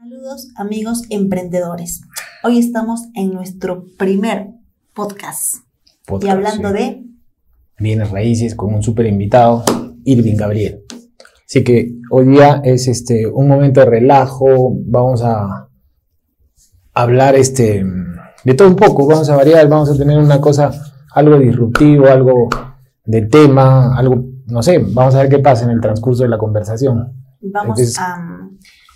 Saludos amigos emprendedores. Hoy estamos en nuestro primer podcast. y hablando de... Bienes raíces con un súper invitado, Irving Gabriel. Así que hoy día es este, un momento de relajo, vamos a hablar este, de todo un poco, vamos a variar, vamos a tener una cosa, algo disruptivo, algo de tema, algo, no sé, vamos a ver qué pasa en el transcurso de la conversación. Vamos a,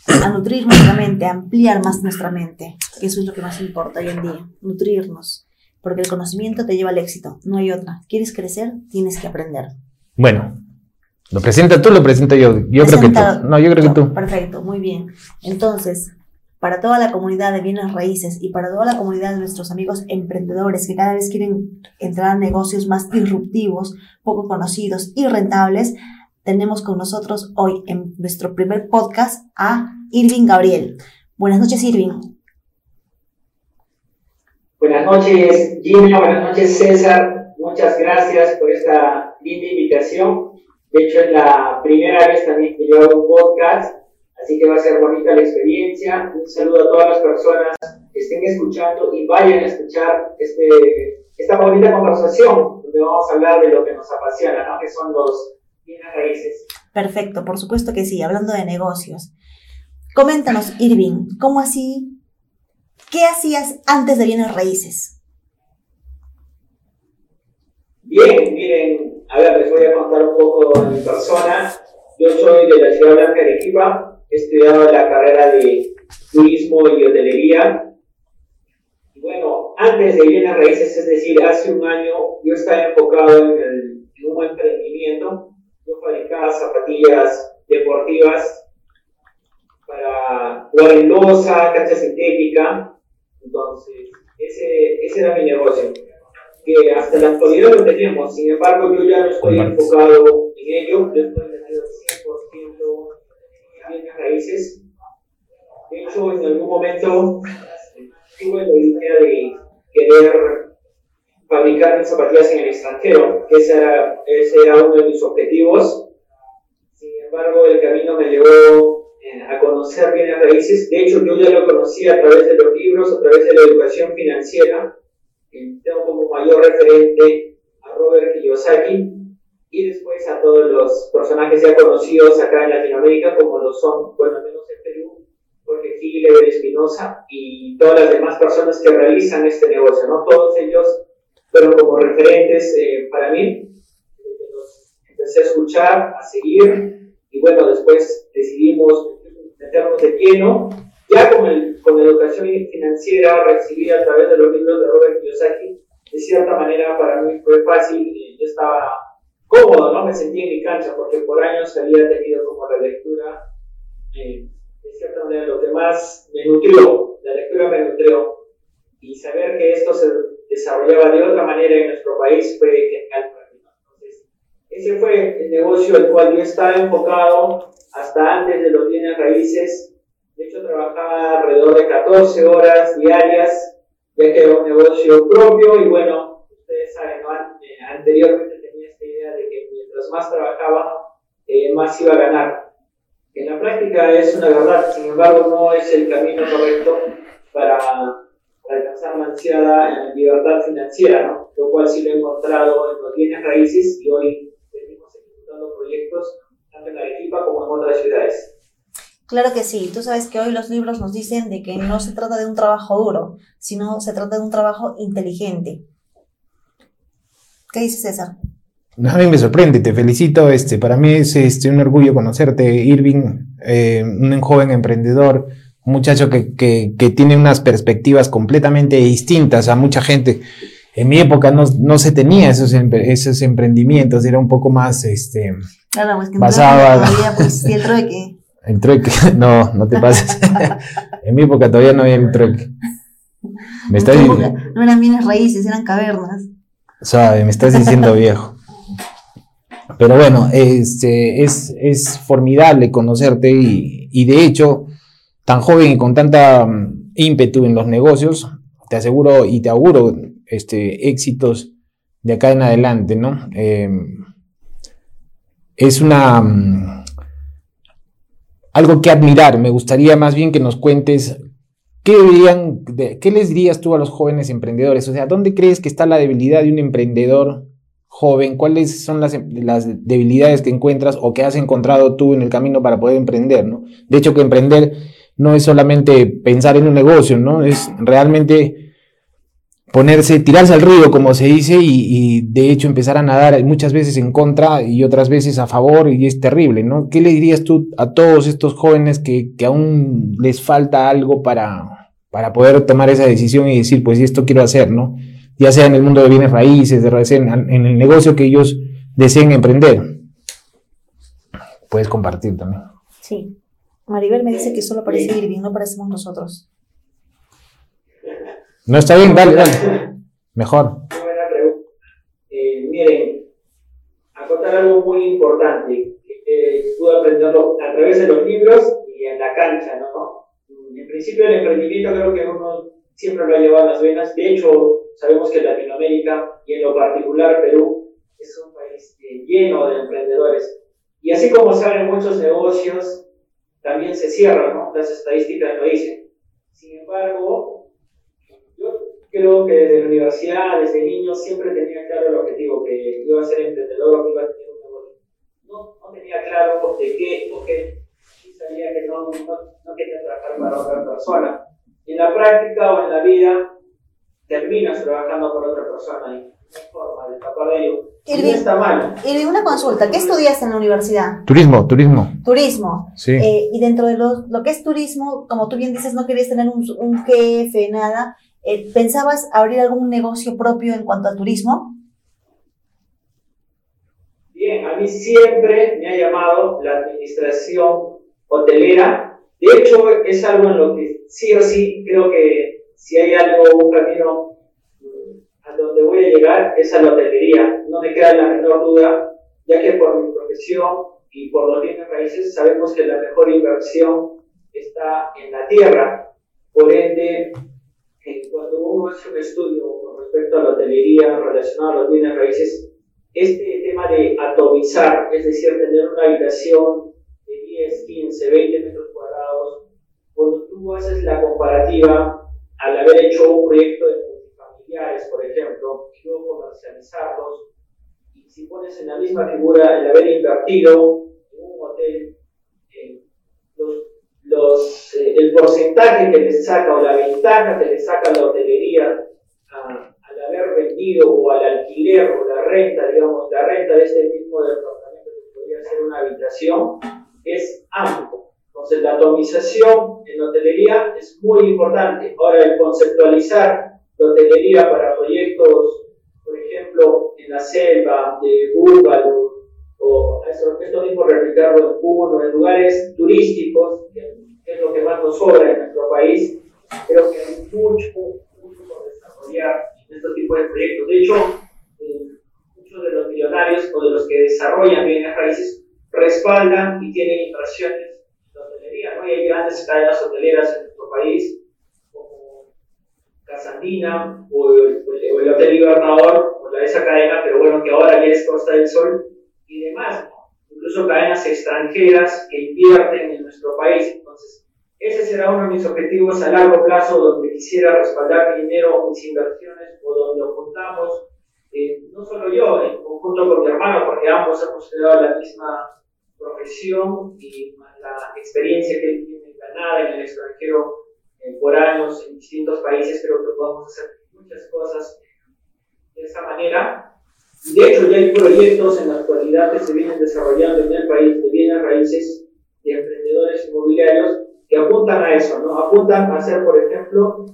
a, nutrir nuestra mente, a ampliar más nuestra mente, que eso es lo que más importa hoy en día, nutrirnos porque el conocimiento te lleva al éxito, no hay otra. ¿Quieres crecer? Tienes que aprender. Bueno, ¿lo presenta tú lo presento yo? Yo creo que tú. No, yo creo que tú. Perfecto, muy bien. Entonces, para toda la comunidad de bienes raíces y para toda la comunidad de nuestros amigos emprendedores que cada vez quieren entrar a negocios más disruptivos, poco conocidos y rentables, tenemos con nosotros hoy en nuestro primer podcast a Irving Gabriel. Buenas noches, Irving. Buenas noches, Gina. Buenas noches, César. Muchas gracias por esta linda invitación. De hecho, es la primera vez también que yo hago un podcast, así que va a ser bonita la experiencia. Un saludo a todas las personas que estén escuchando y vayan a escuchar este, esta bonita conversación, donde vamos a hablar de lo que nos apasiona, ¿no? que son los bienes raíces. Perfecto, por supuesto que sí, hablando de negocios. Coméntanos, Irving, ¿cómo así ¿Qué hacías antes de bienes raíces? Bien, miren, a ver, les voy a contar un poco de mi persona. Yo soy de la ciudad blanca de Arequipa, he estudiado la carrera de turismo y hotelería. Y bueno, antes de bienes raíces, es decir, hace un año, yo estaba enfocado en, el, en un emprendimiento. Yo fabricaba zapatillas deportivas para jugar en losa, cancha sintética, entonces, ese, ese era mi negocio, que hasta la actualidad lo tenemos, sin embargo yo ya no estoy enfocado en ello, yo estoy metido 100% en bienes raíces. De hecho, en algún momento tuve la idea de querer fabricar zapatillas en el extranjero, que ese era, ese era uno de mis objetivos. Sin embargo, el camino me llevó a conocer bienes raíces. De hecho, yo ya lo conocí a través de los libros, a través de la educación financiera. Tengo como mayor referente a Robert Kiyosaki y después a todos los personajes ya conocidos acá en Latinoamérica, como lo son, bueno, al menos en Perú, Jorge Gil, Espinosa y todas las demás personas que realizan este negocio, ¿no? Todos ellos fueron como referentes eh, para mí. Los empecé a escuchar, a seguir y bueno, después decidimos meternos de lleno, ya con, el, con educación financiera recibida a través de los libros de Robert Kiyosaki, de cierta manera para mí fue fácil, yo estaba cómodo, ¿no? Me sentí en mi cancha, porque por años había tenido como la lectura, eh, de cierta manera, lo que más me nutrió, la lectura me nutrió, y saber que esto se desarrollaba de otra manera en nuestro país fue genial para mí. Entonces, ese fue el negocio al cual yo estaba enfocado hasta antes de los bienes raíces. De hecho, trabajaba alrededor de 14 horas diarias, ya que era un negocio propio y bueno, ustedes saben, eh, anteriormente tenía esta idea de que mientras más trabajaba, eh, más iba a ganar. En la práctica es una verdad, sin embargo, no es el camino correcto para, alcanzar la ansiada libertad financiera, ¿no? lo cual sí lo he encontrado en los bienes raíces y hoy seguimos ejecutando proyectos tanto en Arequipa como en otras ciudades. Claro que sí, tú sabes que hoy los libros nos dicen de que no se trata de un trabajo duro, sino se trata de un trabajo inteligente. ¿Qué dices César? A mí me sorprende, te felicito. Este, para mí es este, un orgullo conocerte, Irving, eh, un joven emprendedor, un muchacho que, que, que, tiene unas perspectivas completamente distintas a mucha gente. En mi época no, no se tenía esos, esos emprendimientos, era un poco más este, Claro, pues que todavía, pues, ¿y el trueque? El trueque, no, no te pases. en mi época todavía no había el trueque. Me estás diciendo, no eran bienes raíces, eran cavernas. Sabe, me estás diciendo viejo. Pero bueno, este, es, es formidable conocerte y, y, de hecho, tan joven y con tanta mm, ímpetu en los negocios, te aseguro y te auguro este, éxitos de acá en adelante, ¿no? Eh, es una... Mm, algo que admirar. Me gustaría más bien que nos cuentes qué, dirían, qué les dirías tú a los jóvenes emprendedores. O sea, ¿dónde crees que está la debilidad de un emprendedor joven? ¿Cuáles son las, las debilidades que encuentras o que has encontrado tú en el camino para poder emprender? ¿no? De hecho, que emprender no es solamente pensar en un negocio, ¿no? Es realmente ponerse, tirarse al río, como se dice, y, de hecho empezar a nadar muchas veces en contra y otras veces a favor, y es terrible, ¿no? ¿Qué le dirías tú a todos estos jóvenes que, aún les falta algo para, para poder tomar esa decisión y decir, pues esto quiero hacer, ¿no? Ya sea en el mundo de bienes raíces, de en, en el negocio que ellos deseen emprender. Puedes compartir también. Sí. Maribel me dice que solo parece Irving, no parecemos nosotros. No está bien, dale, dale. Mejor. Buena pregunta. Eh, miren, acotar algo muy importante que pude aprenderlo a través de los libros y en la cancha, ¿no? En principio el emprendimiento creo que uno siempre lo ha llevado a las venas. De hecho, sabemos que Latinoamérica y en lo particular Perú es un país eh, lleno de emprendedores. Y así como salen muchos negocios, también se cierran, ¿no? Las estadísticas lo dicen. Sin embargo, creo que desde la universidad, desde niño, siempre tenía claro el objetivo, que iba a ser emprendedor o que iba a tener un negocio. No, no tenía claro de qué, porque sabía que no, no, no quería trabajar para otra persona. En la práctica o en la vida, terminas trabajando para otra persona y forma de no está mal. Una consulta, ¿qué estudiaste en la universidad? Turismo, turismo. Turismo. Sí. Eh, y dentro de lo, lo, que es turismo, como tú bien dices, no querías tener un, un jefe, nada. Eh, ¿Pensabas abrir algún negocio propio en cuanto a turismo? Bien, a mí siempre me ha llamado la administración hotelera. De hecho, es algo en lo que sí o sí creo que si hay algo, un camino a donde voy a llegar, es a la hotelería. No me queda la menor duda, ya que por mi profesión y por los bienes raíces sabemos que la mejor inversión está en la tierra. Por ende, cuando uno hace un estudio con respecto a la hotelería relacionado a los bienes raíces, este tema de atomizar, es decir, tener una habitación de 10, 15, 20 metros cuadrados, cuando tú haces la comparativa al haber hecho un proyecto de por ejemplo, y luego comercializarlos, y si pones en la misma figura el haber invertido en un hotel, los los, eh, el porcentaje que le saca o la ventaja que le saca la hotelería al haber vendido o al alquiler o la renta, digamos, la renta de este mismo departamento que podría ser una habitación, es amplio. Entonces, la atomización en hotelería es muy importante. Ahora, el conceptualizar la hotelería para proyectos, por ejemplo, en la selva de Búlgaro, o esto, esto mismo replicarlo en Puno, en lugares turísticos, que es lo que más nos sobra en nuestro país. Creo que hay mucho, mucho por desarrollar en este tipo de proyectos. De hecho, eh, muchos de los millonarios o de los que desarrollan bienes raíces respaldan y tienen inversiones en la hotelería. ¿no? Y hay grandes cadenas hoteleras en nuestro país, Casandina o el, el Hotel Libertador, o la de esa cadena, pero bueno, que ahora ya es Costa del Sol y demás incluso cadenas extranjeras que invierten en nuestro país. Entonces, ese será uno de mis objetivos a largo plazo, donde quisiera respaldar mi dinero, mis inversiones, o donde apuntamos, eh, no solo yo, en conjunto con mi hermano, porque ambos hemos creado la misma profesión y la experiencia que él tiene ganada en el extranjero eh, por años en distintos países, creo que podemos hacer muchas cosas de esa manera de hecho, ya hay proyectos en la actualidad que se vienen desarrollando en el país de bienes raíces de emprendedores inmobiliarios que apuntan a eso, ¿no? Apuntan a hacer, por ejemplo,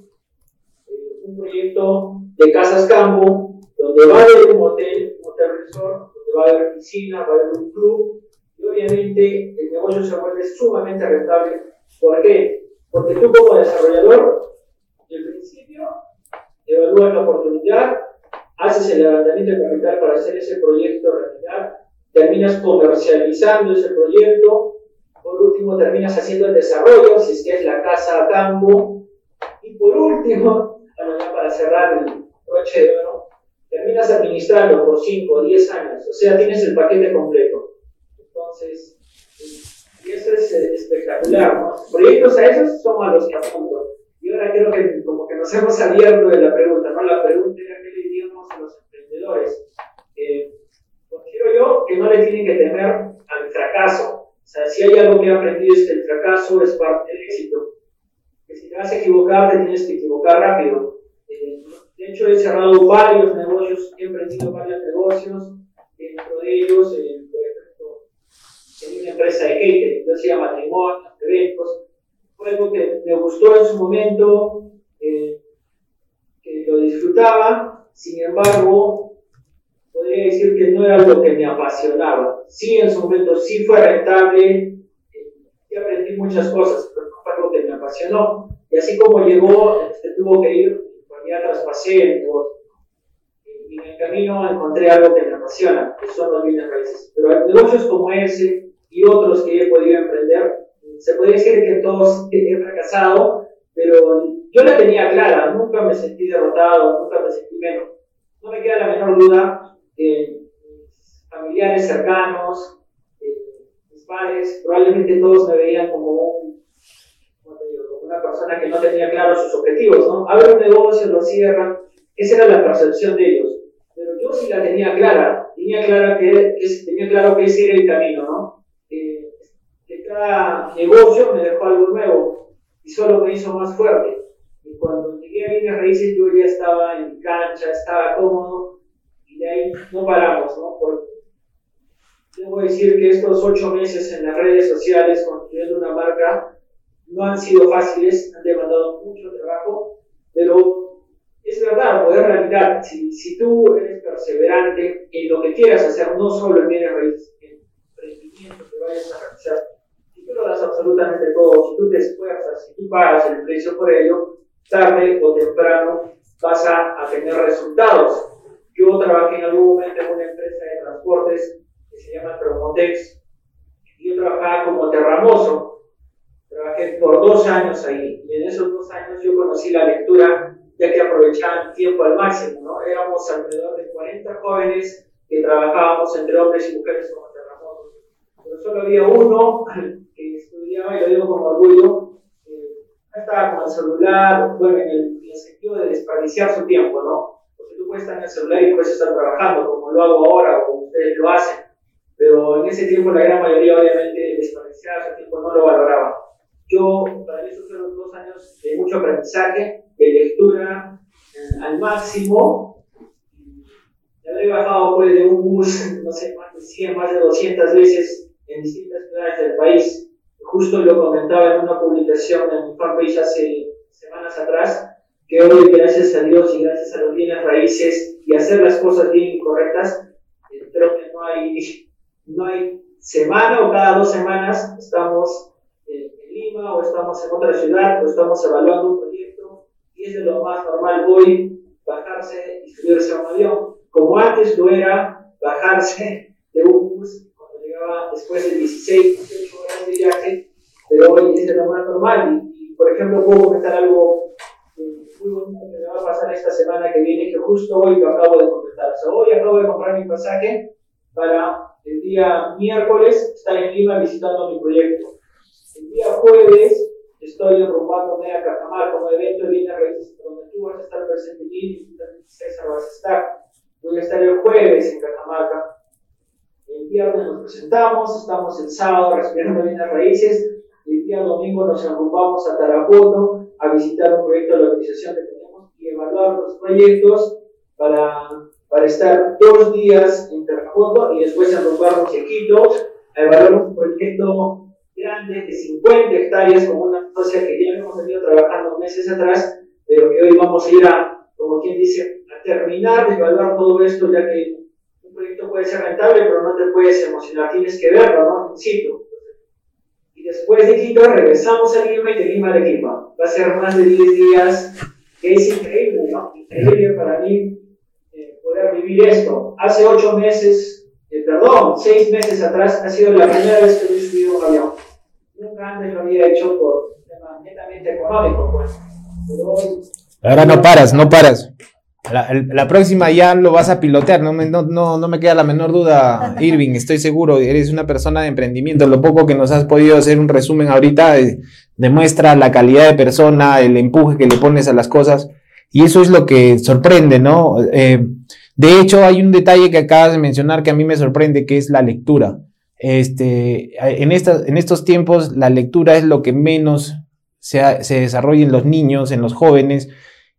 eh, un proyecto de casas campo, donde va a haber un hotel, un hotel resort, donde va a haber piscina, va a haber un club, y obviamente el negocio se vuelve sumamente rentable. ¿Por qué? Porque tú como desarrollador, en principio, evalúas la oportunidad, haces el levantamiento de capital para hacer ese proyecto realidad, terminas comercializando ese proyecto, por último terminas haciendo el desarrollo, si es que es la casa a campo, y por último, para cerrar el broche de oro, terminas administrando por 5 o 10 años, o sea, tienes el paquete completo. Entonces, Y eso es eh, espectacular, ¿no? Proyectos a esos son a los que apunto. Y ahora creo que como que nos hemos abierto de la pregunta, ¿no? La pregunta era qué le diríamos a los emprendedores. Eh, considero yo que no le tienen que temer al fracaso. O sea, si hay algo que he aprendido es que el fracaso es parte del éxito. Que si te vas a equivocar, te tienes que equivocar rápido. Eh, de hecho, he cerrado varios negocios, he emprendido varios negocios, dentro de ellos, eh, tenía una empresa de catering, yo hacía matrimonios, eventos, fue algo que me gustó en su momento, eh, que lo disfrutaba, sin embargo, podría decir que no era lo que me apasionaba. Sí, en su momento sí fue rentable, eh, y aprendí muchas cosas, pero no fue algo que me apasionó. Y así como llegó, este, tuvo que ir, ya traspasé. Y en el camino encontré algo que me apasiona, que son los bienes raíces. Pero negocios como ese y otros que he podido emprender, se podría decir que todos he fracasado, pero yo la tenía clara, nunca me sentí derrotado, nunca me sentí menos. No me queda la menor duda que mis familiares cercanos, eh, mis padres, probablemente todos me veían como, un, una persona que no tenía claros sus objetivos, ¿no? Abre un negocio, lo cierran, esa era la percepción de ellos. Pero yo sí la tenía clara, tenía, clara que, que tenía claro que ese era el camino, ¿no? Cada negocio me dejó algo nuevo y solo me hizo más fuerte. Y cuando llegué a Bienes Raíces yo ya estaba en cancha, estaba cómodo y de ahí no paramos, ¿no? Porque debo decir que estos ocho meses en las redes sociales construyendo una marca no han sido fáciles, han demandado mucho trabajo, pero es verdad, poder realidad, si, si tú eres perseverante en lo que quieras hacer, no solo en bienes raíces, en emprendimiento que vayas a realizar, tú lo das absolutamente todo, si tú te esfuerzas, si tú pagas el precio por ello, tarde o temprano vas a, a tener resultados. Yo trabajé en algún momento en una empresa de transportes que se llama Promotex y yo trabajaba como terramoso. Trabajé por dos años ahí y en esos dos años yo conocí la lectura ya que aprovechaban tiempo al máximo. ¿no? Éramos alrededor de 40 jóvenes que trabajábamos entre hombres y mujeres terramotos. Pero solo había uno que estudiaba, y lo digo con orgullo, eh, estaba con el celular, bueno, en el, en el, sentido de desperdiciar su tiempo, ¿no? Porque tú puedes estar en el celular y puedes estar trabajando, como lo hago ahora, o como ustedes lo hacen, pero en ese tiempo la gran mayoría obviamente desperdiciaba su tiempo, no lo valoraba. Yo, para mí, fueron dos años de mucho aprendizaje, de lectura eh, al máximo. Habré bajado pues, de un bus, no sé, más de 100, más de 200 veces en distintas ciudades del país. Justo lo comentaba en una publicación en mi fanpage hace semanas atrás, que hoy, gracias a Dios y gracias a los bienes raíces y hacer las cosas bien correctas, eh, creo que no hay, no hay semana o cada dos semanas estamos en Lima o estamos en otra ciudad o estamos evaluando un proyecto y es de lo más normal hoy bajarse y subirse a un avión, como antes lo era bajarse de un bus después de 16, 18 horas de viaje, pero hoy es de lo más normal. Y, y por ejemplo, puedo comentar algo eh, muy bonito que me va a pasar esta semana que viene, que justo hoy lo acabo de completar. O sea, hoy acabo de comprar mi pasaje para el día miércoles estar en Lima visitando mi proyecto. El día jueves estoy enrumbándome a Cajamarca, como evento de Raíces, donde tú vas a estar presente y César, vas a estar. Voy a estar el jueves en Cajamarca el viernes nos presentamos, estamos el sábado respirando bien las raíces, el día domingo nos arrumbamos a Tarapoto a visitar un proyecto de la organización que tenemos y evaluar los proyectos para, para estar dos días en Tarapoto y después arrumbarnos a Quito a evaluar un proyecto grande de 50 hectáreas con una socia que ya hemos venido trabajando meses atrás, pero que hoy vamos a ir a, como quien dice, a terminar de evaluar todo esto ya que puede ser rentable, pero no te puedes emocionar, tienes que verlo, ¿no? In situ. Y después de Quito regresamos a Lima y de Lima a Lima. Va a ser más de 10 días, que es increíble, ¿no? Increíble para mí eh, poder vivir esto. Hace 8 meses, eh, perdón, 6 meses atrás, ha sido la primera vez que he subido un avión. Nunca antes lo había hecho por tema netamente económico, pues. Pero hoy, Ahora no paras, no paras. La, próxima ya lo vas a pilotear, no me, no, no, me queda la menor duda, Irving, estoy seguro, eres una persona de emprendimiento, lo poco que nos has podido hacer un resumen ahorita eh, demuestra la calidad de persona, el empuje que le pones a las cosas, y eso es lo que sorprende, ¿no? Eh, de hecho, hay un detalle que acabas de mencionar que a mí me sorprende, que es la lectura. Este, en, en estos tiempos, la lectura es lo que menos se, se desarrolla en los niños, en los jóvenes,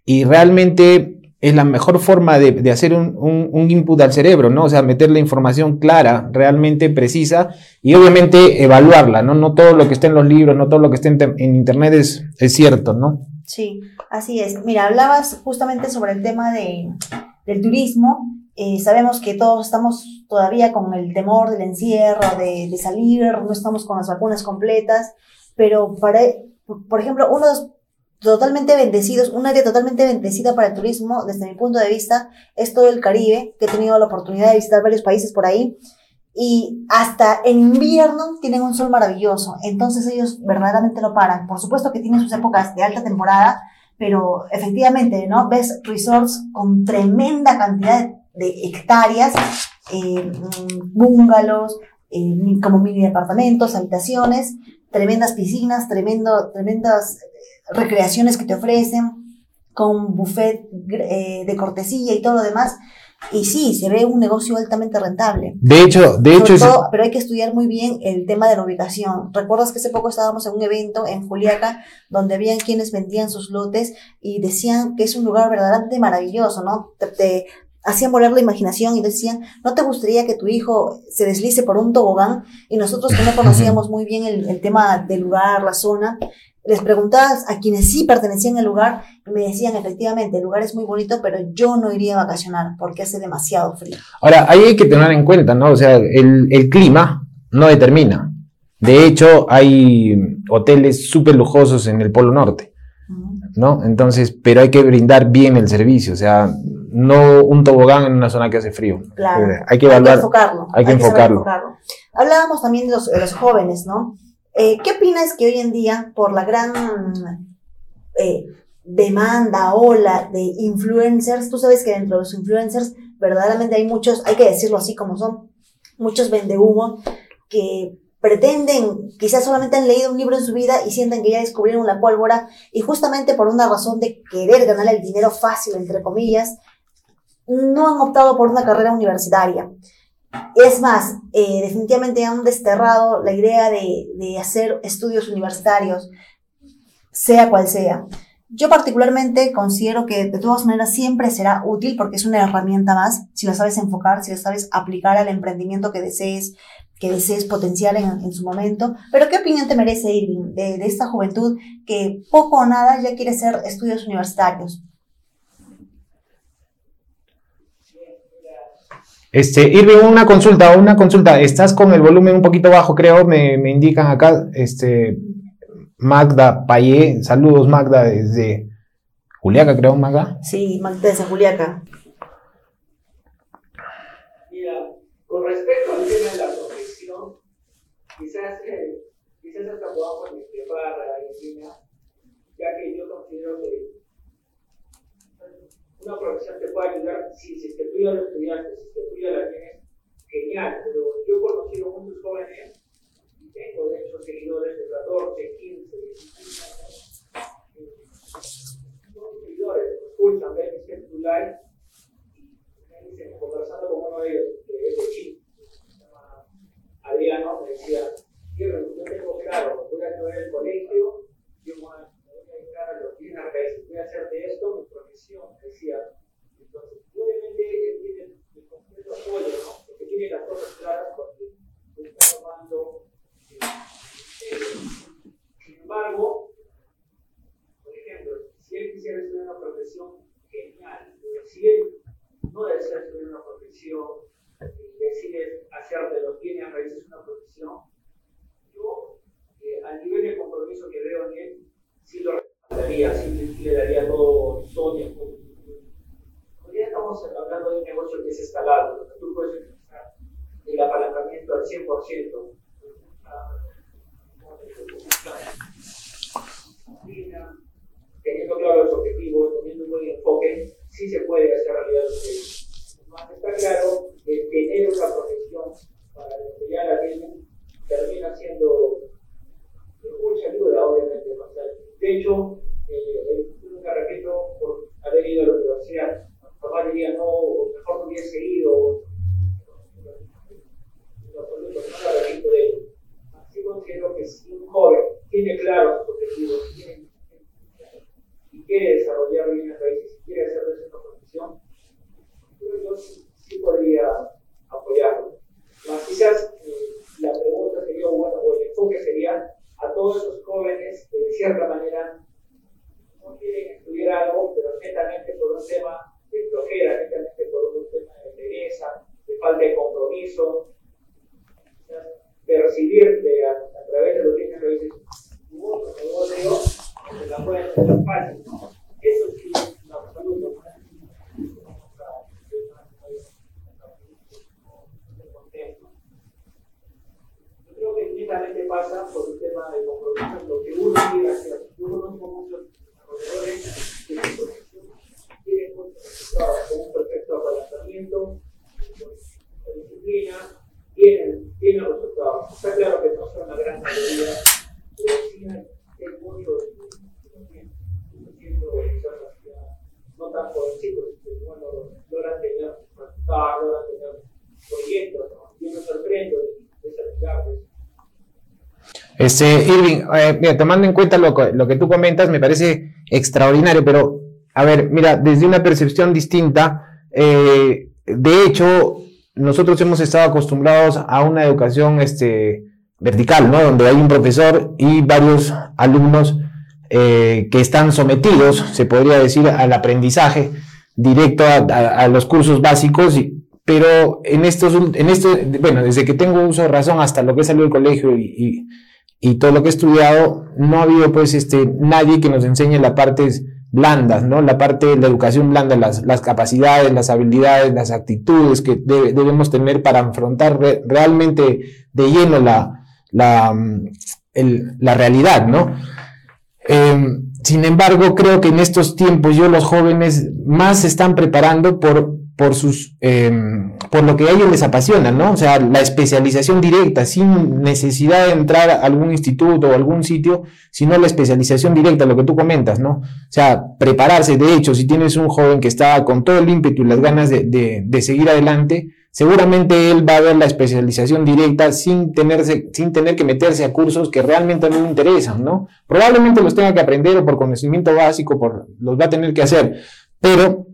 y realmente es la mejor forma de, hacer un, input al cerebro, ¿no? O sea, meter la información clara, realmente precisa y obviamente evaluarla, ¿no? No todo lo que está en los libros, no todo lo que está en, internet es, es, cierto, ¿no? Sí, así es. Mira, hablabas justamente sobre el tema de, del turismo. Eh, sabemos que todos estamos todavía con el temor del encierro, de, de salir, no estamos con las vacunas completas, pero para, por ejemplo, uno de los totalmente bendecidos, un área totalmente bendecida para el turismo, desde mi punto de vista, es todo el Caribe, que he tenido la oportunidad de visitar varios países por ahí, y hasta en invierno tienen un sol maravilloso, entonces ellos verdaderamente lo paran. Por supuesto que tienen sus épocas de alta temporada, pero efectivamente, ¿no? Ves resorts con tremenda cantidad de hectáreas, eh, bungalows, eh, como mini departamentos, habitaciones, tremendas piscinas, tremendo, tremendas recreaciones que te ofrecen, con buffet eh, de cortesía y todo lo demás. Y sí, se ve un negocio altamente rentable. De hecho, de hecho. pero hay que estudiar muy bien el tema de la ubicación. ¿Recuerdas que hace poco estábamos en un evento en Juliaca donde habían quienes vendían sus lotes y decían que es un lugar verdaderamente maravilloso, ¿no? Te, hacían volar la imaginación y decían, ¿no te gustaría que tu hijo se deslice por un tobogán? Y nosotros que no conocíamos muy bien el, el tema del lugar, la zona, les preguntabas a quienes sí pertenecían al lugar y me decían efectivamente, el lugar es muy bonito, pero yo no iría a vacacionar porque hace demasiado frío. Ahora, ahí hay que tener en cuenta, ¿no? O sea, el, el clima no determina. De hecho, hay hoteles súper lujosos en el Polo Norte, ¿no? Entonces, pero hay que brindar bien el servicio, o sea, no un tobogán en una zona que hace frío. Claro. Eh, hay que evaluar. Hay que enfocarlo. Hay que, enfocarlo. Hablábamos también de los, de los jóvenes, ¿no? Eh, ¿Qué opinas que hoy en día, por la gran eh, demanda, ola de influencers, tú sabes que dentro de los influencers verdaderamente hay muchos, hay que decirlo así como son, muchos humo que pretenden, quizás solamente han leído un libro en su vida y sienten que ya descubrieron la pólvora y justamente por una razón de querer ganar el dinero fácil, entre comillas, no han optado por una carrera universitaria. Es más, eh, definitivamente han desterrado la idea de, hacer estudios universitarios, sea cual sea. Yo particularmente considero que de todas maneras siempre será útil porque es una herramienta más, si la sabes enfocar, si la sabes aplicar al emprendimiento que desees, que desees potenciar en, su momento. Pero ¿qué opinión te merece Irving de, de esta juventud que poco o nada ya quiere hacer estudios universitarios? Este, Irving, una consulta, una consulta. Estás con el volumen un poquito bajo, creo, me, me indican acá. Este, Magda Payé, saludos Magda desde Juliaca, creo, Magda. Sí, Magda desde Juliaca. Mira, con respecto al tema de la profesión, quizás, eh, quizás hasta podamos discrepar, Argentina, ya que yo considero que una profesión te puede ayudar si, si te cuida los estudiantes, si te cuida la gente, genial, pero yo he conocido muchos jóvenes, y tengo de hecho seguidores de 14, 15, 16 años, son seguidores, escuchan, ven mis Live, y me dicen, conversando con uno de ellos, que es de Chile, se llama Adriano, me decía, yo tengo claro, voy a estudiar el colegio, yo voy a dedicar a los bienes raíces, voy a hacer de esto mi profesión, decía. Entonces, obviamente eh, tiene el completo apoyo, ¿no? Porque tiene las cosas claras porque está tomando. Eh, eh, sin embargo, por ejemplo, si él quisiera estudiar una profesión genial, pero si él no desea estudiar una profesión y decide hacer de los bienes raíces una profesión, yo, al nivel de compromiso que veo en él, sí lo daría, sí le daría todo, todo mi apoyo. Hoy estamos hablando de un negocio que es escalado, tú puedes utilizar el apalancamiento al 100%. Teniendo claro los objetivos, teniendo un buen enfoque, sí se puede hacer realidad Más está claro que tener una profesión para los que ya la tienen termina siendo de mucha ayuda, obviamente. De hecho, eh, me repito por haber ido a la universidad. Papá diría, no, mejor no hubiese ido. No, no la repito de ello. Así considero que si un joven tiene claro sus objetivos, tiene y quiere desarrollar bienes raíces, y quiere hacer de esa profesión, yo sí, podría apoyarlo. Más quizás eh, la pregunta sería, bueno, o el enfoque sería a todos esos jóvenes que de cierta manera no quieren estudiar algo, pero netamente por un tema de flojera, netamente por un tema de pereza, de falta de compromiso, percibir de, a, a, través de los bienes raíces un otro negocio se la pueden hacer fácil. Eso sí es absoluto. Yo creo que netamente pasa por un tema de compromiso, lo que uno quiere hacer. Yo conozco muchos desarrolladores que quieren con un perfecto apalancamiento, con disciplina, tienen, tienen resultados. Está claro que no son la gran mayoría, pero sí hay muchos no tan jovencitos, que bueno, logran tener resultados, logran tener proyectos, ¿no? Yo me sorprendo de, esas claves. Este, Irving, eh, mira, tomando en cuenta lo, que tú comentas, me parece extraordinario, pero a ver, mira, desde una percepción distinta, eh, de hecho, nosotros hemos estado acostumbrados a una educación este, vertical, ¿no? Donde hay un profesor y varios alumnos eh, que están sometidos, se podría decir, al aprendizaje directo a, los cursos básicos, pero en estos, en esto, bueno, desde que tengo uso de razón hasta lo que salió del colegio y, todo lo que he estudiado, no ha habido pues este, nadie que nos enseñe las partes blandas, ¿no? La parte de la educación blanda, las, las capacidades, las habilidades, las actitudes que debemos tener para afrontar realmente de lleno la, la, la realidad, ¿no? Eh, sin embargo, creo que en estos tiempos yo los jóvenes más se están preparando por, por, sus, eh, por lo que a ellos les apasiona, ¿no? O sea, la especialización directa, sin necesidad de entrar a algún instituto o algún sitio, sino la especialización directa, lo que tú comentas, ¿no? O sea, prepararse. De hecho, si tienes un joven que está con todo el ímpetu y las ganas de, de, de seguir adelante, seguramente él va a ver la especialización directa sin, tenerse, sin tener que meterse a cursos que realmente no le interesan, ¿no? Probablemente los tenga que aprender o por conocimiento básico, por, los va a tener que hacer, pero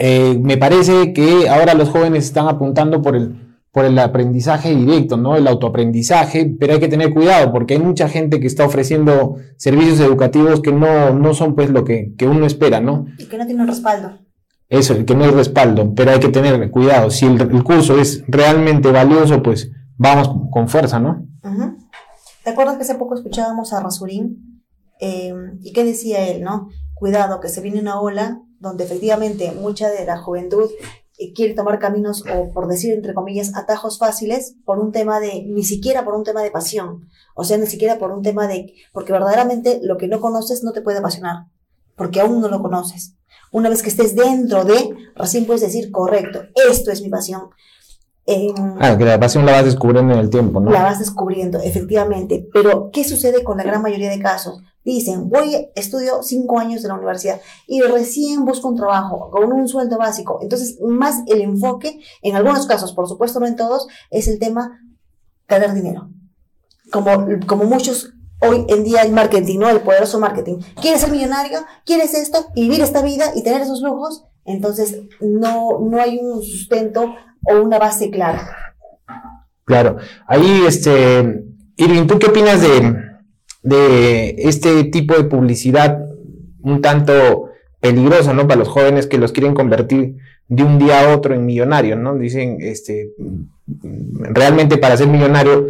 eh, me parece que ahora los jóvenes están apuntando por el, por el aprendizaje directo, ¿no? El autoaprendizaje, pero hay que tener cuidado porque hay mucha gente que está ofreciendo servicios educativos que no, no son pues lo que, que uno espera, ¿no? Y que no tienen respaldo eso, que no hay respaldo, pero hay que tener cuidado. Si el, curso es realmente valioso, pues vamos con fuerza, ¿no? ¿Te acuerdas que hace poco escuchábamos a Rasurín? Eh, ¿Y qué decía él, no? Cuidado, que se viene una ola donde efectivamente mucha de la juventud eh, quiere tomar caminos o por decir entre comillas atajos fáciles por un tema de ni siquiera por un tema de pasión o sea ni siquiera por un tema de porque verdaderamente lo que no conoces no te puede apasionar porque aún no lo conoces una vez que estés dentro de, recién puedes decir, correcto, esto es mi pasión. ah, que la pasión la vas descubriendo en el tiempo, ¿no? La vas descubriendo, efectivamente. Pero, ¿qué sucede con la gran mayoría de casos? Dicen, voy, estudio cinco años de la universidad y recién busco un trabajo con un sueldo básico. Entonces, más el enfoque, en algunos casos, por supuesto no en todos, es el tema ganar dinero. Como, como muchos hoy en día el marketing, ¿no? El poderoso marketing. ¿Quieres ser millonario? ¿Quieres esto? Vivir esta vida y tener esos lujos. Entonces, no, no hay un sustento o una base clara. Claro. Ahí, este, Irving, ¿tú qué opinas de, de este tipo de publicidad un tanto peligrosa, ¿no? Para los jóvenes que los quieren convertir de un día a otro en millonario, ¿no? Dicen, este, realmente para ser millonario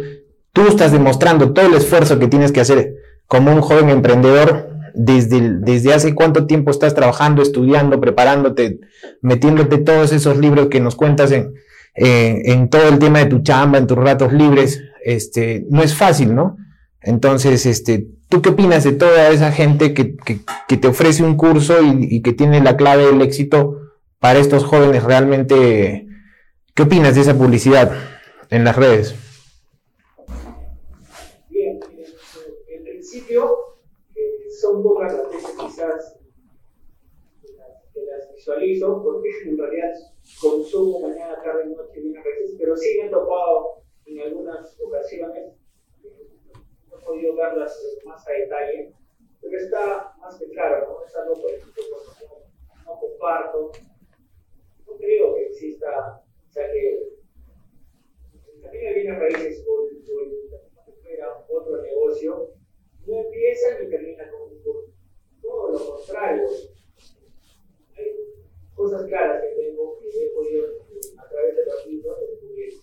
Tú estás demostrando todo el esfuerzo que tienes que hacer como un joven emprendedor desde, desde hace cuánto tiempo estás trabajando, estudiando, preparándote, metiéndote todos esos libros que nos cuentas en, en todo el tema de tu chamba, en tus ratos libres. Este, no es fácil, ¿no? Entonces, este, ¿Tú qué opinas de toda esa gente que, que, te ofrece un curso y, que tiene la clave del éxito para estos jóvenes realmente? ¿Qué opinas de esa publicidad en las redes? Bien, en principio eh, son pocas las veces quizás visualizo, porque en realidad consumo mañana, tarde, noche, bien a veces, pero sí me he topado en algunas ocasiones podido verlas más a detalle, pero está más que claro, ¿no? Es algo, por ejemplo, no, no comparto, no creo que exista, o sea, que también me viene raíces por, por otro negocio, no empieza ni termina con un curso. Todo lo contrario. Hay cosas claras que tengo que he podido a través de los libros descubrir.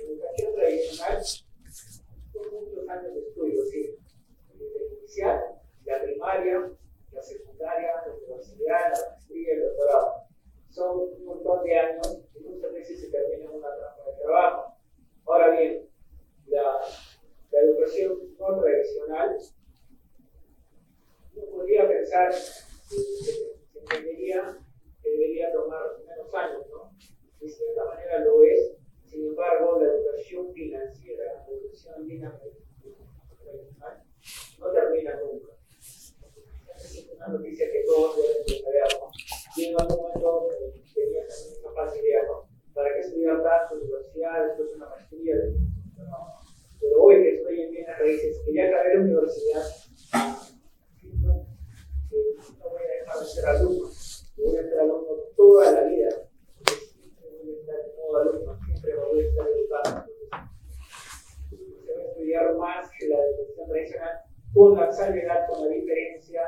Educación tradicional muchos años de estudio, sí. Desde inicial, la primaria, la secundaria, la universidad, la maestría, el doctorado. Son un montón de años y muchas veces se termina en una trampa de trabajo. Ahora bien, la, la educación no tradicional, uno podría pensar que, que debería, que debería tomar menos años, ¿no? De cierta manera lo es, sin embargo, la educación financiera, la educación no termina nunca. Es una noticia que todos deben de saber, ¿no? En algún momento eh, tenía esa fácil idea, ¿no? ¿Para qué estudiar tanto universidad, después una maestría? Pero hoy que estoy en bienes raíces, que ya acabé la universidad, que no voy a dejar de ser alumno, voy a ser alumno toda la vida. Siempre voy a estar como alumno, siempre voy a estar educando estudiar más que la educación tradicional, con la salvedad, con la diferencia,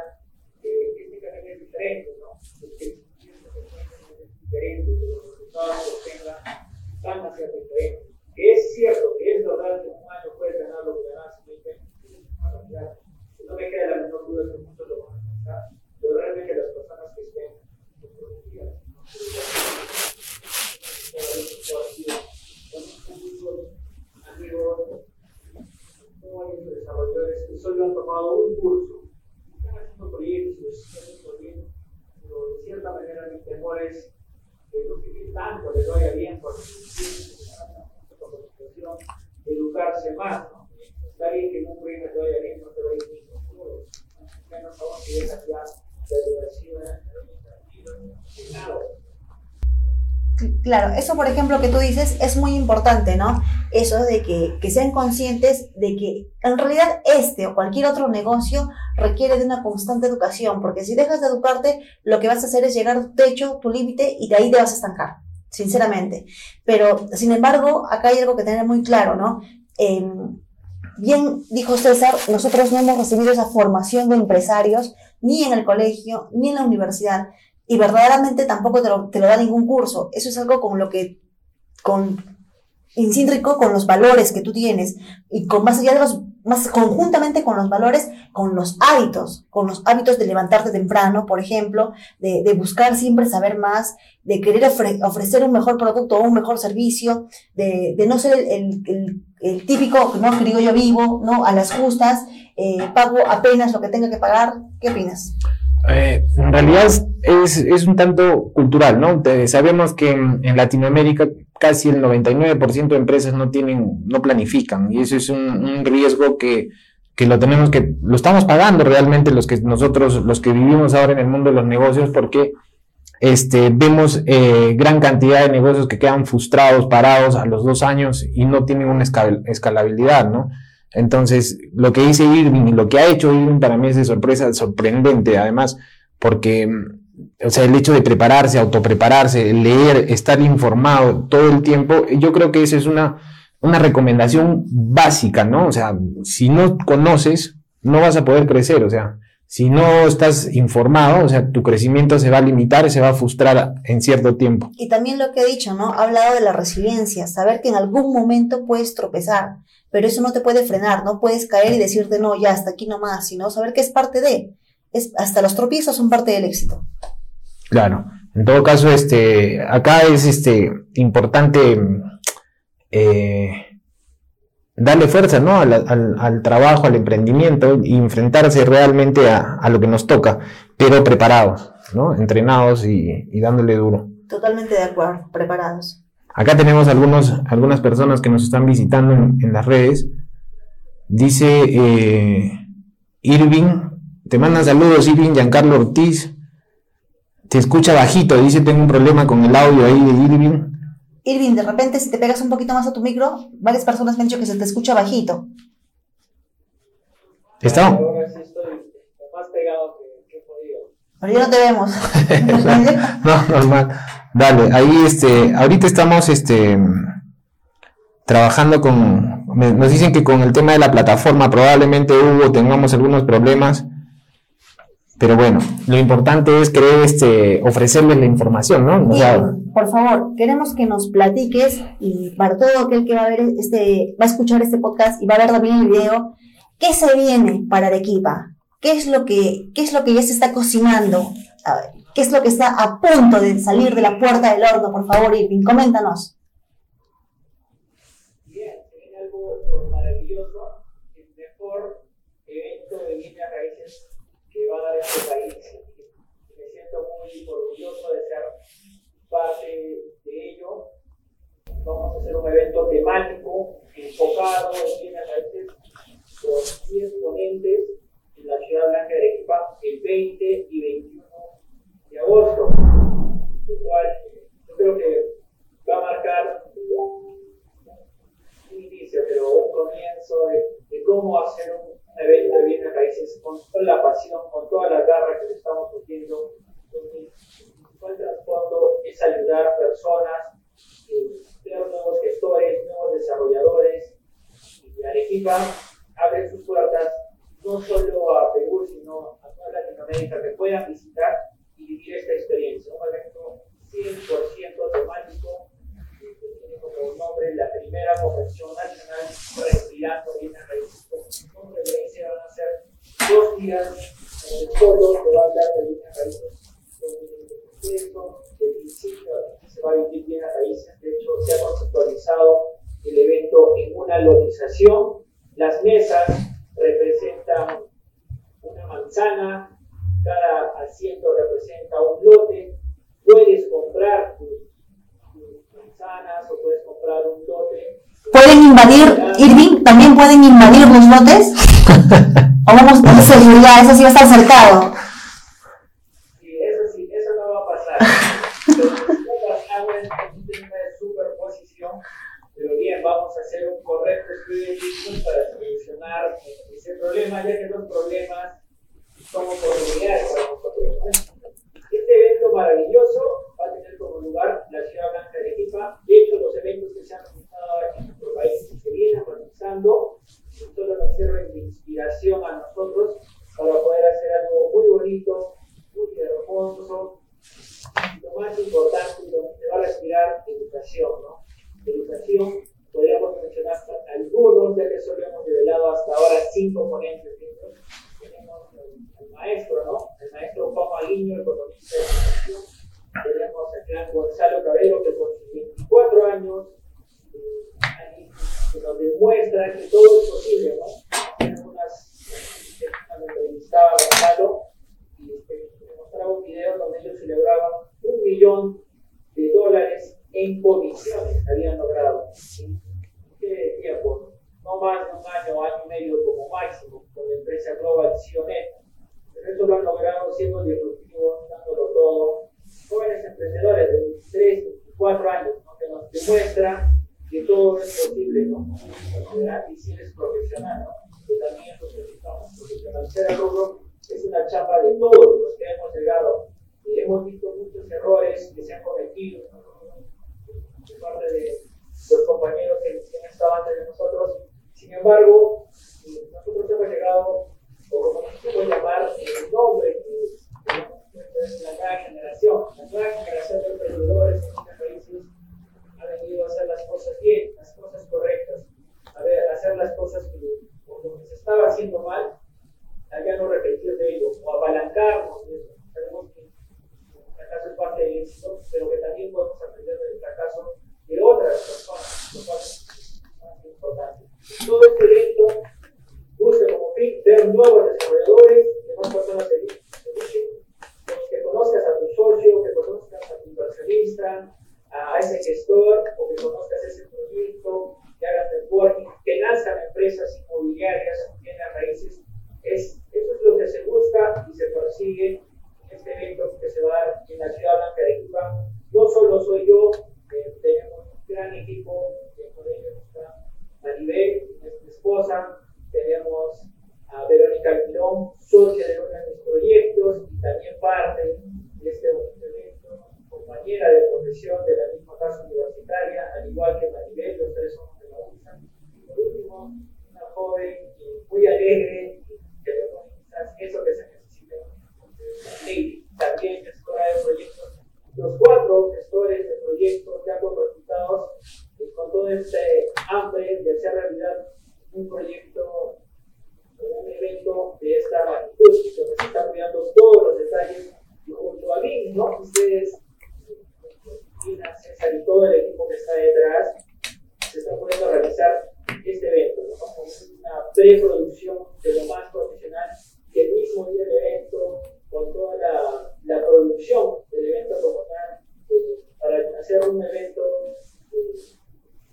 eh, que este también es diferente, ¿no? Porque es diferente, que los resultados que obtengan van a ser diferentes. Que es cierto, que es verdad que un año puede ganar lo que ganas en 20 años, no me queda la menor duda que muchos lo van a alcanzar, pero realmente las personas que estén comprometidas, ¿no? amigos, jóvenes desarrolladores que solo han tomado un curso, están haciendo proyectos, están haciendo bien, pero de cierta manera mi temor es que no sé qué tanto les vaya bien porque educarse más, ¿no? Está bien que en un proyecto te vaya bien, no te vaya bien seguro, menos aún si dejas ya la educación nada. Claro, eso por ejemplo que tú dices es muy importante, ¿no? Eso de que, que, sean conscientes de que en realidad este o cualquier otro negocio requiere de una constante educación, porque si dejas de educarte, lo que vas a hacer es llegar a tu techo, tu límite, y de ahí te vas a estancar, sinceramente. Pero, sin embargo, acá hay algo que tener muy claro, ¿no? Em, bien dijo César, nosotros no hemos recibido esa formación de empresarios ni en el colegio, ni en la universidad y verdaderamente tampoco te lo, te lo da ningún curso. Eso es algo con lo que, con, rico con los valores que tú tienes y con más allá de los, más conjuntamente con los valores, con los hábitos, con los hábitos de levantarte temprano, por ejemplo, de, de buscar siempre saber más, de querer ofrecer un mejor producto o un mejor servicio, de, de no ser el, el, el, típico, ¿no? Digo yo vivo, ¿no? A las justas, eh, pago apenas lo que tenga que pagar. ¿Qué opinas? Eh, en realidad es, es, un tanto cultural, ¿no? sabemos que en, Latinoamérica casi el 99% de empresas no tienen, no planifican, y eso es un, riesgo que, que, lo tenemos que, lo estamos pagando realmente los que nosotros, los que vivimos ahora en el mundo de los negocios, porque este, vemos eh, gran cantidad de negocios que quedan frustrados, parados a los dos años y no tienen una escalabilidad, ¿no? Entonces, lo que dice Irving y lo que ha hecho Irving para mí es de sorpresa sorprendente, además, porque, o sea, el hecho de prepararse, autoprepararse, leer, estar informado todo el tiempo, yo creo que esa es una, una recomendación básica, ¿no? O sea, si no conoces, no vas a poder crecer, o sea, si no estás informado, o sea, tu crecimiento se va a limitar y se va a frustrar en cierto tiempo. Y también lo que he dicho, ¿no? Ha hablado de la resiliencia, saber que en algún momento puedes tropezar, pero eso no te puede frenar, no puedes caer y decirte, no, ya, hasta aquí nomás, sino saber que es parte de, es, hasta los tropiezos son parte del éxito. Claro, en todo caso, este, acá es este, importante, eh, darle fuerza ¿no? al, al, al, trabajo, al emprendimiento y enfrentarse realmente a, a, lo que nos toca, pero preparados, ¿no? entrenados y, y dándole duro. Totalmente de acuerdo, preparados. Acá tenemos algunos, algunas personas que nos están visitando en, en las redes. Dice eh, Irving, te mandan saludos Irving, Giancarlo Ortiz. Te escucha bajito, dice tengo un problema con el audio ahí de Irving. Irving, de repente si te pegas un poquito más a tu micro, varias personas me han dicho que se te escucha bajito. ¿Está? Ahora sí estoy más pegado que, que podido. Pero ya no te vemos. no, normal. Dale, ahí este, ahorita estamos este trabajando con, nos dicen que con el tema de la plataforma probablemente hubo, tengamos algunos problemas, pero bueno, lo importante es querer este, ofrecerles la información, ¿no? Por favor, queremos que nos platiques y para todo aquel que va a ver este, va a escuchar este podcast y va a ver también el video, ¿qué se viene para Arequipa? ¿Qué es lo que, qué es lo que ya se está cocinando? ¿Qué es lo que está a punto de salir de la puerta del horno? Por favor, Irving, coméntanos. Bien, se viene algo maravilloso, el mejor evento de bienes raíces este país. Me siento muy orgulloso de ser parte de ello. Vamos a hacer un evento temático, enfocado en bienes raíces, con 10 ponentes en la ciudad blanca de Arequipa el 20 y 21 de agosto, lo cual yo creo que va a marcar un inicio, pero un comienzo de, de cómo hacer un, un, evento de bienes raíces con toda la pasión, con toda la garra que le estamos metiendo. El trasfondo es ayudar a personas, eh, tener nuevos gestores, nuevos desarrolladores. Y Arequipa abre sus puertas no solo a Perú, sino a toda Latinoamérica que puedan visitar y vivir esta experiencia. Un evento 100% temático que tiene como nombre la primera convención nacional respirando bien a raíces. Como referencia van a ser dos días el solo seguridad? Eso sí va a estar cercado. Sí, eso sí, eso no va a pasar. Pero pasamos en un tema de superposición. Pero bien, vamos a hacer un correcto estudio de riscos para solucionar ese problema, ya que los problemas son oportunidades para nosotros. Este evento maravilloso va a tener como lugar la ciudad blanca de Arequipa. De hecho, los eventos que se han realizado en nuestro país y se vienen realizando solo nos sirven de inspiración a nosotros para poder hacer algo muy bonito, muy hermoso. Y lo más importante, donde se va a respirar educación, ¿no? Educación, podríamos mencionar algunos, ya que solo hemos revelado hasta ahora cinco ponentes. ¿no? Tenemos el, el, maestro, ¿no? El maestro Juan Maguiño, economista de educación. Tenemos al gran Gonzalo Cabello, que con sus 24 años eh, que nos demuestra que todo es posible, ¿no? Algunas cuando entrevistaba a Gonzalo y este, me mostraba un video donde ellos celebraban un millón de dólares en comisiones que habían logrado. ¿En qué tiempo? No más de un año, año y medio como máximo, con la empresa Global Sionet. Pero eso lo han logrado siendo disruptivos, dándolo todo. Jóvenes emprendedores de 23, 24 años, ¿no? que nos demuestran que todo es posible, ¿no? Y si eres profesional, ¿no? Que también nos necesitamos profesionalizar el rubro, es una chapa de todos los que hemos llegado. Y hemos visto muchos errores que se han cometido, ¿no? de parte de los compañeros que, que han estado antes de nosotros. Sin embargo, nosotros hemos llegado, o como nos podemos llamar, el nombre que es la nueva generación, la nueva generación de emprendedores en este países ha venido a hacer las cosas bien, las cosas correctas, a ver, hacer las cosas que, por lo que se estaba haciendo mal, a ya no repetir de ello, o apalancarnos de eso. Sabemos que el fracaso es parte del éxito, pero que también podemos aprender del fracaso de otras personas, lo cual es más importante. Todo ese gestor o que conozcas ese proyecto, que hagas networking, que nazcan empresas inmobiliarias, bienes raíces. Es, eso es lo que se busca y se persigue en este evento que se va a dar en la ciudad blanca de Cuba. No solo soy yo, eh, tenemos un gran equipo, de por ello está Maribel, mi esposa, tenemos a Verónica Almirón, socia de uno de mis proyectos y también parte de este evento, compañera de profesión de la misma casa universitaria, al igual que Maribel, los tres somos de la UNSA. Y por último, una joven muy alegre, que le pone quizás eso que se necesita. También gestora de proyectos. Los cuatro gestores de proyectos ya con resultados, con todo este hambre de hacer realidad un proyecto un evento de esta magnitud, donde se están cuidando todos los detalles, y junto a mí, ¿no? Ustedes, César y todo el equipo que está detrás, se están poniendo a realizar este evento, ¿no? Como una preproducción de lo más profesional, y el mismo día del evento, con toda la, la producción del evento como tal, eh, para hacer un evento eh,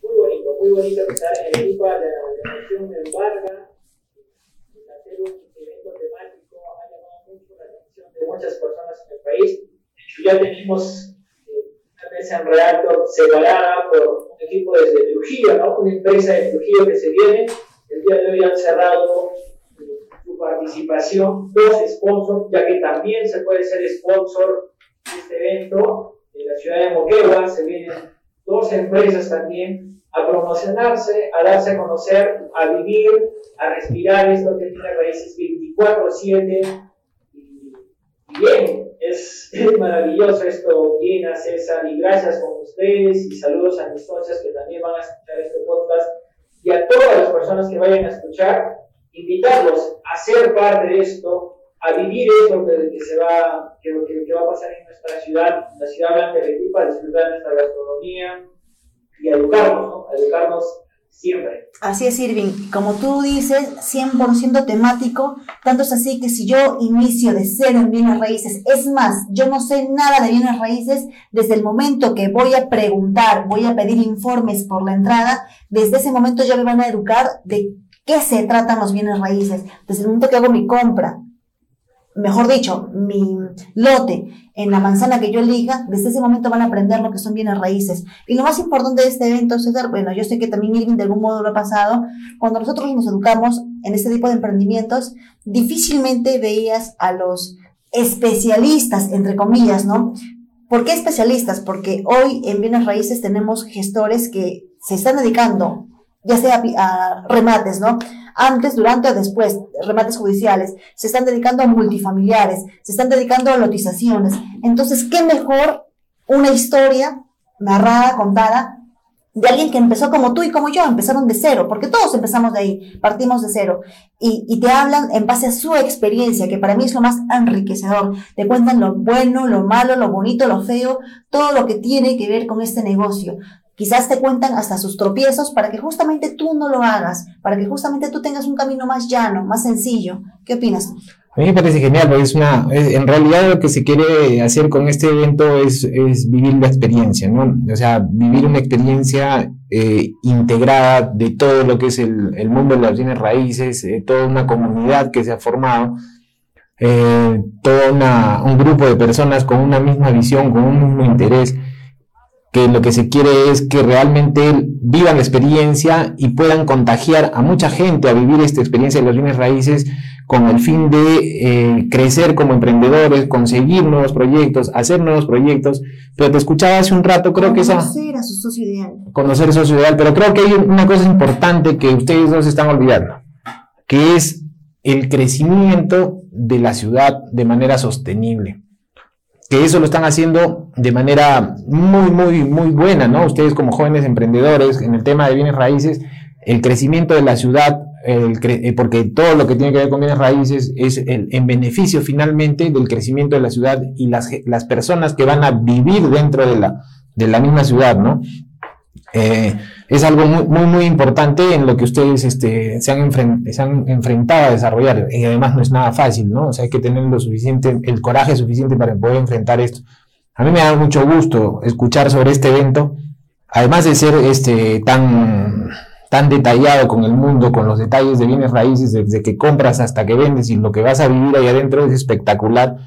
muy bonito, muy bonito que está en el IPA, la, la nación embarga, hacer un evento temático ha llamado mucho la atención de muchas personas en el país. De hecho, ya tenemos eh, una mesa en Realtor separada por un equipo desde Trujillo, ¿no? una empresa de Trujillo que se viene. El día de hoy han cerrado eh, su participación, dos sponsors, ya que también se puede ser sponsor de este evento. En la ciudad de Moquegua se dos empresas también a promocionarse, a darse a conocer, a vivir, a respirar esto que tiene raíces 24-7. Y bien, es, maravilloso esto, Bien, César, y gracias con ustedes y saludos a mis socios que también van a escuchar este podcast y a todas las personas que vayan a escuchar, invitarlos a ser parte de esto, a vivir esto que, se va, que, que, va a pasar en nuestra ciudad, la ciudad blanca de Arequipa, disfrutar de nuestra gastronomía, y educarnos, ¿no? educarnos siempre. Así es, Irving. Como tú dices, 100% temático, tanto es así que si yo inicio de cero en bienes raíces, es más, yo no sé nada de bienes raíces, desde el momento que voy a preguntar, voy a pedir informes por la entrada, desde ese momento ya me van a educar de qué se tratan los bienes raíces, desde el momento que hago mi compra, mejor dicho, mi lote en la manzana que yo elija, desde ese momento van a aprender lo que son bienes raíces. Y lo más importante de este evento, César, bueno, yo sé que también Irving de algún modo lo ha pasado, cuando nosotros nos educamos en este tipo de emprendimientos, difícilmente veías a los especialistas, entre comillas, ¿no? ¿Por qué especialistas? Porque hoy en bienes raíces tenemos gestores que se están dedicando, ya sea remates, ¿no? antes, durante o después, remates judiciales, se están dedicando a multifamiliares, se están dedicando a lotizaciones. Entonces, ¿qué mejor una historia narrada, contada, de alguien que empezó como tú y como yo, empezaron de cero, porque todos empezamos de ahí, partimos de cero, y, y, te hablan en base a su experiencia, que para mí es lo más enriquecedor. Te cuentan lo bueno, lo malo, lo bonito, lo feo, todo lo que tiene que ver con este negocio. Quizás te cuentan hasta sus tropiezos para que justamente tú no lo hagas, para que justamente tú tengas un camino más llano, más sencillo. ¿Qué opinas? A mí me parece genial, porque es una, en realidad lo que se quiere hacer con este evento es, vivir la experiencia, ¿no? O sea, vivir una experiencia eh, integrada de todo lo que es el, el mundo de las bienes raíces, eh, toda una comunidad que se ha formado, eh, todo un grupo de personas con una misma visión, con un mismo interés que lo que se quiere es que realmente vivan la experiencia y puedan contagiar a mucha gente a vivir esta experiencia de los bienes raíces con el fin de eh, crecer como emprendedores, conseguir nuevos proyectos, hacer nuevos proyectos. Pero te escuchaba hace un rato, creo que esa... Conocer a su socio ideal. Conocer a su socio ideal, pero creo que hay una cosa importante que ustedes no se están olvidando, que es el crecimiento de la ciudad de manera sostenible que eso lo están haciendo de manera muy, muy, muy buena, ¿no? Ustedes como jóvenes emprendedores en el tema de bienes raíces, el crecimiento de la ciudad, eh, porque todo lo que tiene que ver con bienes raíces es en beneficio finalmente del crecimiento de la ciudad y las, las personas que van a vivir dentro de la, de la misma ciudad, ¿no? Eh, es algo muy, muy, importante en lo que ustedes este, se, han se, han enfrentado a desarrollar. Y además no es nada fácil, ¿no? O sea, hay que tener lo suficiente, el coraje suficiente para poder enfrentar esto. A mí me da mucho gusto escuchar sobre este evento, además de ser este, tan, tan detallado con el mundo, con los detalles de bienes raíces, desde que compras hasta que vendes y lo que vas a vivir ahí adentro es espectacular.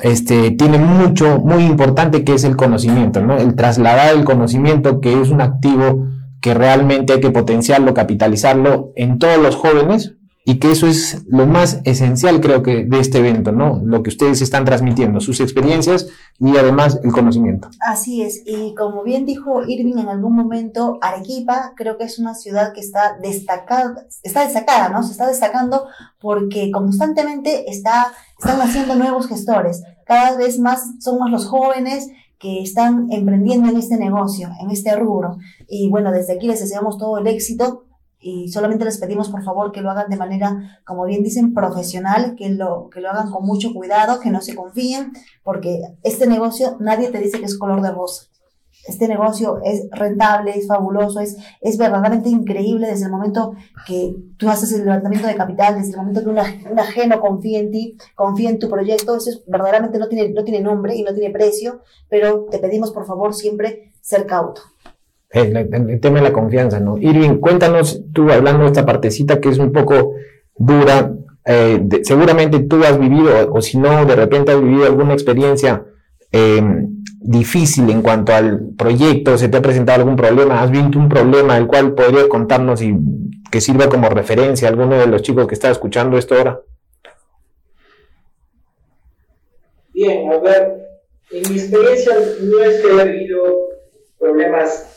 Este, tiene mucho, muy importante que es el conocimiento, ¿no? El trasladar el conocimiento que es un activo que realmente hay que potenciarlo, capitalizarlo en todos los jóvenes y que eso es lo más esencial creo que de este evento, ¿no? Lo que ustedes están transmitiendo, sus experiencias y además el conocimiento. Así es, y como bien dijo Irving en algún momento, Arequipa creo que es una ciudad que está destacada, está destacada, ¿no? Se está destacando porque constantemente está, están haciendo nuevos gestores, cada vez más somos los jóvenes que están emprendiendo en este negocio, en este rubro. Y bueno, desde aquí les deseamos todo el éxito y solamente les pedimos por favor que lo hagan de manera, como bien dicen, profesional, que lo, que lo hagan con mucho cuidado, que no se confíen, porque este negocio nadie te dice que es color de rosa. Este negocio es rentable, es fabuloso, es, es verdaderamente increíble desde el momento que tú haces el levantamiento de capital, desde el momento que un, ajeno confía en ti, confía en tu proyecto, eso es, verdaderamente no tiene, no tiene nombre y no tiene precio, pero te pedimos por favor siempre ser cauto. El, el, tema de la confianza, ¿no? Irving, cuéntanos tú hablando de esta partecita que es un poco dura, eh, seguramente tú has vivido, o, si no, de repente has vivido alguna experiencia eh, difícil en cuanto al proyecto, se te ha presentado algún problema, has visto un problema el cual podría contarnos y que sirva como referencia a alguno de los chicos que está escuchando esto ahora. Bien, a ver, en mi experiencia no es que haya habido problemas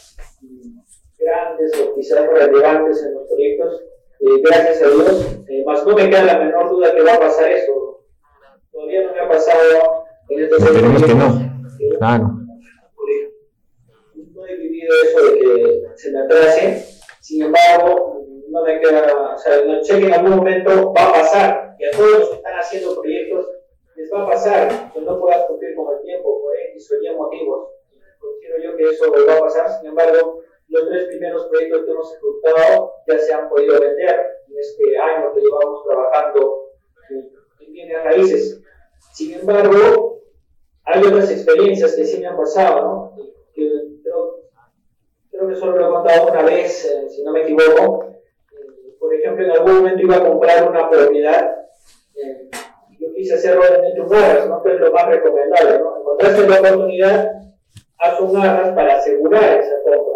o quizás relevantes en los proyectos, eh, gracias a Dios, eh, más no me queda la menor duda que va a pasar eso. Todavía no me ha pasado en estos Esperemos que no. Claro. No he vivido eso de que se me atrase, sin embargo, no me queda, o sea, no sé que en algún momento va a pasar, y a todos los que están haciendo proyectos les va a pasar, que no puedas cumplir con el tiempo por X o Y motivos. Considero yo que eso va a pasar, sin embargo, los tres primeros proyectos que hemos ejecutado ya se han podido vender en este año que llevamos trabajando en bienes raíces. Sin embargo, hay otras experiencias que sí me han pasado, ¿no? creo, creo, que solo lo he contado una vez, eh, si no me equivoco. Eh, por ejemplo, en algún momento iba a comprar una propiedad. Eh, yo quise hacerlo en un arras, ¿no? que es lo más recomendable. ¿no? Encontraste la oportunidad, haz un arras para asegurar esa compra.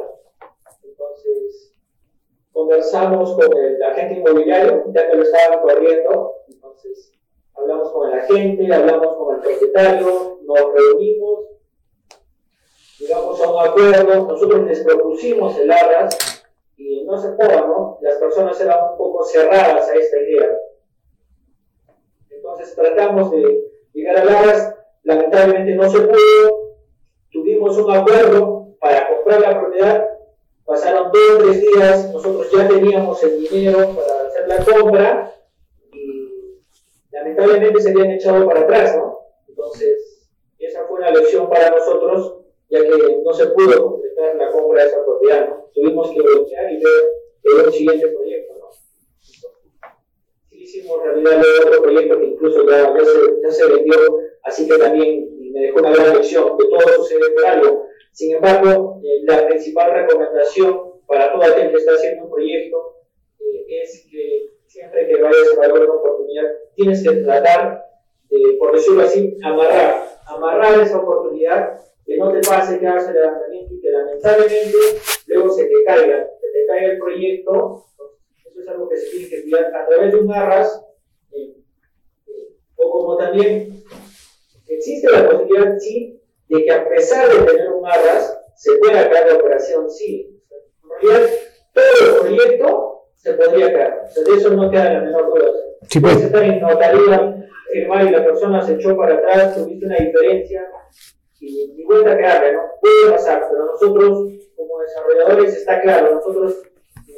Conversamos con el agente inmobiliario, ya que lo estaban corriendo. Entonces, hablamos con el agente, hablamos con el propietario, nos reunimos, llegamos a un acuerdo, nosotros les propusimos el arras y no se pudo, ¿no? Las personas eran un poco cerradas a esta idea. Entonces tratamos de llegar al arras, lamentablemente no se pudo, tuvimos un acuerdo para comprar la propiedad, pasaron dos o tres días, nosotros ya teníamos el dinero para hacer la compra lamentablemente se habían echado para atrás, ¿no? Entonces, esa fue una lección para nosotros, ya que no se pudo completar la compra de esa propiedad, ¿no? Tuvimos que bloquear y ver el siguiente proyecto, ¿no? Hicimos realidad otro proyecto que incluso ya, se, ya se vendió, así que también me dejó una gran lección, que todo sucede por algo. Sin embargo, eh, la principal recomendación para toda aquel que está haciendo un proyecto eh, es que siempre que vayas a ver una oportunidad, tienes que tratar de, por decirlo así, amarrar, amarrar esa oportunidad, que no te pase que hagas el levantamiento y que lamentablemente luego se te caiga, se te caiga el proyecto, eso es algo que se tiene que cuidar a través de un arras, eh, eh, o como también existe la posibilidad, sí, de que a pesar de tener un arras, se pueda caer la operación, sí. En realidad, todo el proyecto se podría caer. O sea, de eso no queda la menor duda. Sí, pues. Puedes estar en notaría, firmar y la persona se echó para atrás, tuviste una diferencia y ni vuelta que darle, ¿no? Puede pasar, pero nosotros, como desarrolladores, está claro, nosotros eh,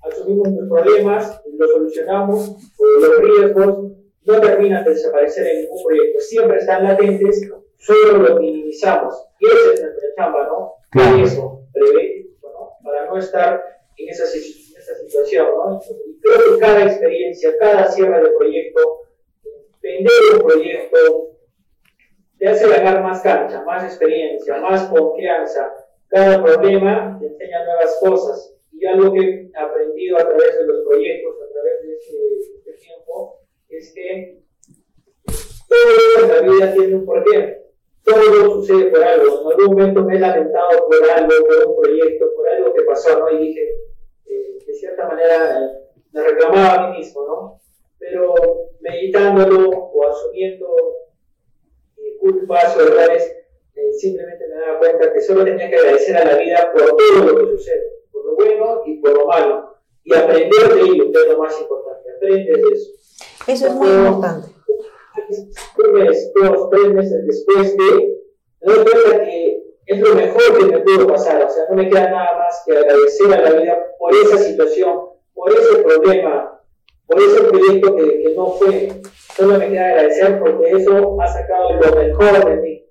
asumimos los problemas, los solucionamos, los riesgos no terminan de desaparecer en ningún proyecto, siempre están latentes, solo los minimizamos. Y esa es nuestra chamba, ¿no? Claro. Eso, prevé, ¿no? Para no estar en esa situación situación. ¿no? Creo que cada experiencia, cada cierre de proyecto, vender un proyecto, te hace ganar más cancha, más experiencia, más confianza. Cada problema te enseña nuevas cosas. Y algo que he aprendido a través de los proyectos, a través de este, este tiempo, es que todo en la vida tiene un porqué. Todo sucede por algo. En algún momento me he lamentado por algo, por un proyecto, por algo que pasó, ¿no? Y dije, eh, de cierta manera, me reclamaba a mí mismo, ¿no? Pero meditándolo o asumiendo eh, culpas o errores, eh, simplemente me daba cuenta que solo tenía que agradecer a la vida por todo lo que sucede, por lo bueno y por lo malo. Y aprender de ello, que es lo más importante. Aprendes de eso. Eso es muy importante un mes, dos, tres meses después de, me doy cuenta que es lo mejor que me pudo pasar. O sea, no me queda nada más que agradecer a la vida por esa situación, por ese problema, por ese proyecto que, que no fue. Solo me queda agradecer porque eso ha sacado lo mejor de mí.